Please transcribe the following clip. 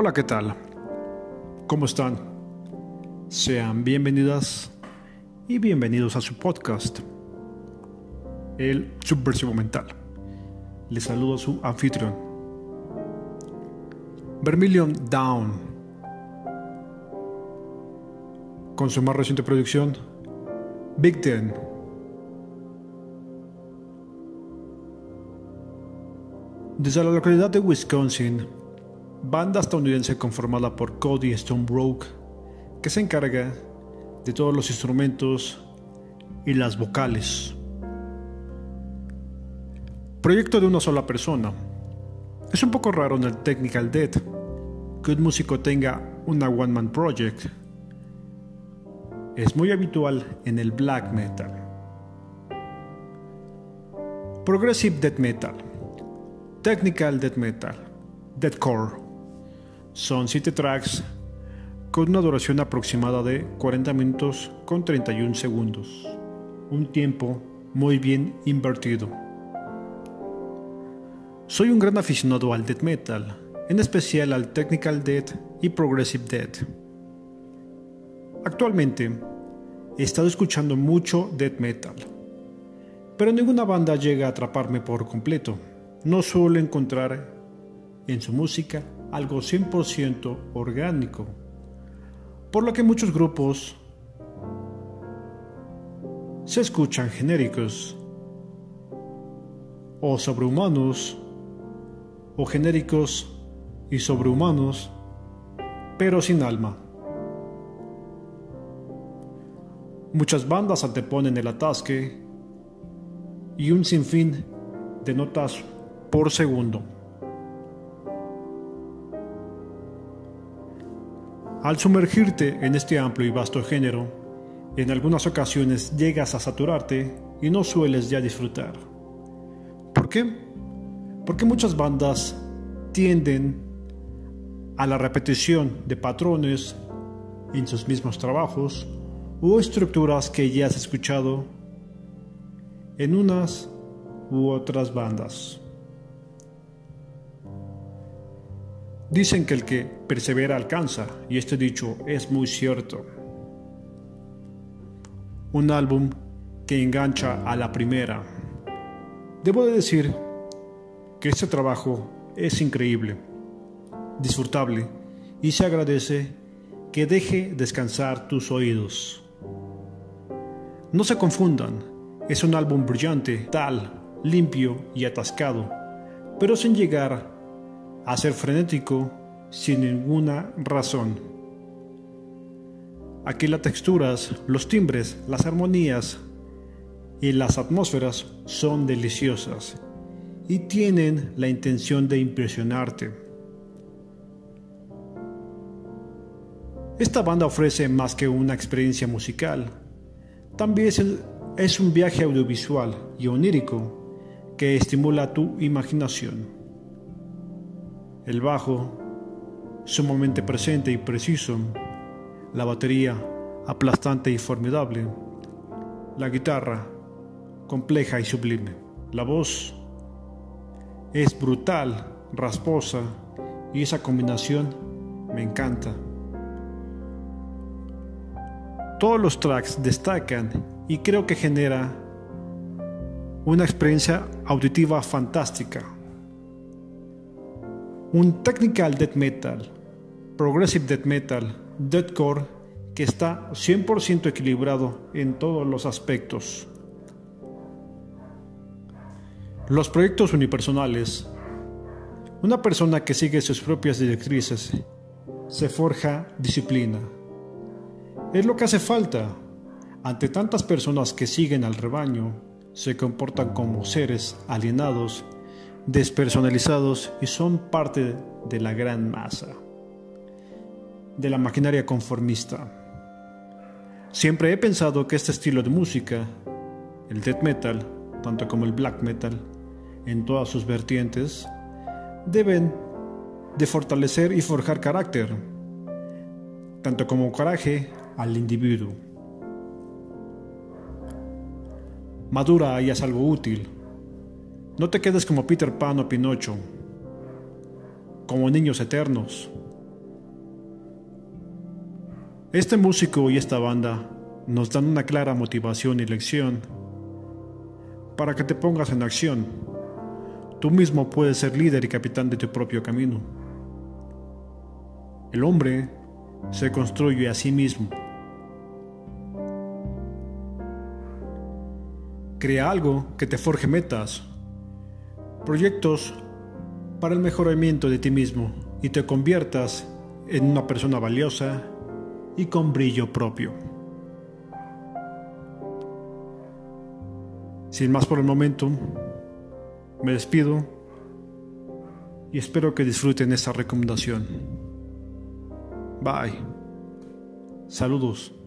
Hola, ¿qué tal? ¿Cómo están? Sean bienvenidas y bienvenidos a su podcast, El Subversivo Mental. Les saludo a su anfitrión, Vermilion Down, con su más reciente producción, Big Ten. Desde la localidad de Wisconsin, banda estadounidense conformada por Cody Stonebrook, que se encarga de todos los instrumentos y las vocales. Proyecto de una sola persona. Es un poco raro en el Technical Dead que un músico tenga una One Man Project. Es muy habitual en el black metal. Progressive Death Metal. Technical Death Metal. Deathcore son 7 tracks con una duración aproximada de 40 minutos con 31 segundos. Un tiempo muy bien invertido. Soy un gran aficionado al death metal, en especial al technical death y progressive death. Actualmente he estado escuchando mucho death metal, pero ninguna banda llega a atraparme por completo. No suelo encontrar en su música algo 100% orgánico, por lo que muchos grupos se escuchan genéricos o sobrehumanos o genéricos y sobrehumanos, pero sin alma. Muchas bandas anteponen el atasque y un sinfín de notas por segundo. Al sumergirte en este amplio y vasto género, en algunas ocasiones llegas a saturarte y no sueles ya disfrutar. ¿Por qué? Porque muchas bandas tienden a la repetición de patrones en sus mismos trabajos o estructuras que ya has escuchado en unas u otras bandas. Dicen que el que persevera alcanza, y este dicho es muy cierto. Un álbum que engancha a la primera. Debo de decir que este trabajo es increíble, disfrutable, y se agradece que deje descansar tus oídos. No se confundan, es un álbum brillante, tal, limpio y atascado, pero sin llegar a ser frenético sin ninguna razón. Aquí las texturas, los timbres, las armonías y las atmósferas son deliciosas y tienen la intención de impresionarte. Esta banda ofrece más que una experiencia musical, también es, un viaje audiovisual y onírico que estimula tu imaginación. El bajo, sumamente presente y preciso. La batería, aplastante y formidable. La guitarra, compleja y sublime. La voz es brutal, rasposa y esa combinación me encanta. Todos los tracks destacan y creo que genera una experiencia auditiva fantástica un technical death metal, progressive death metal, deathcore que está 100% equilibrado en todos los aspectos. Los proyectos unipersonales. Una persona que sigue sus propias directrices se forja disciplina. Es lo que hace falta. Ante tantas personas que siguen al rebaño, se comportan como seres alienados despersonalizados y son parte de la gran masa, de la maquinaria conformista. Siempre he pensado que este estilo de música, el death metal, tanto como el black metal, en todas sus vertientes, deben de fortalecer y forjar carácter, tanto como coraje al individuo. Madura y haz algo útil. No te quedes como Peter Pan o Pinocho, como niños eternos. Este músico y esta banda nos dan una clara motivación y lección para que te pongas en acción. Tú mismo puedes ser líder y capitán de tu propio camino. El hombre se construye a sí mismo. Crea algo que te forje metas, proyectos para el mejoramiento de ti mismo y te conviertas en una persona valiosa y con brillo propio. Sin más por el momento, me despido y espero que disfruten esta recomendación. Bye. Saludos.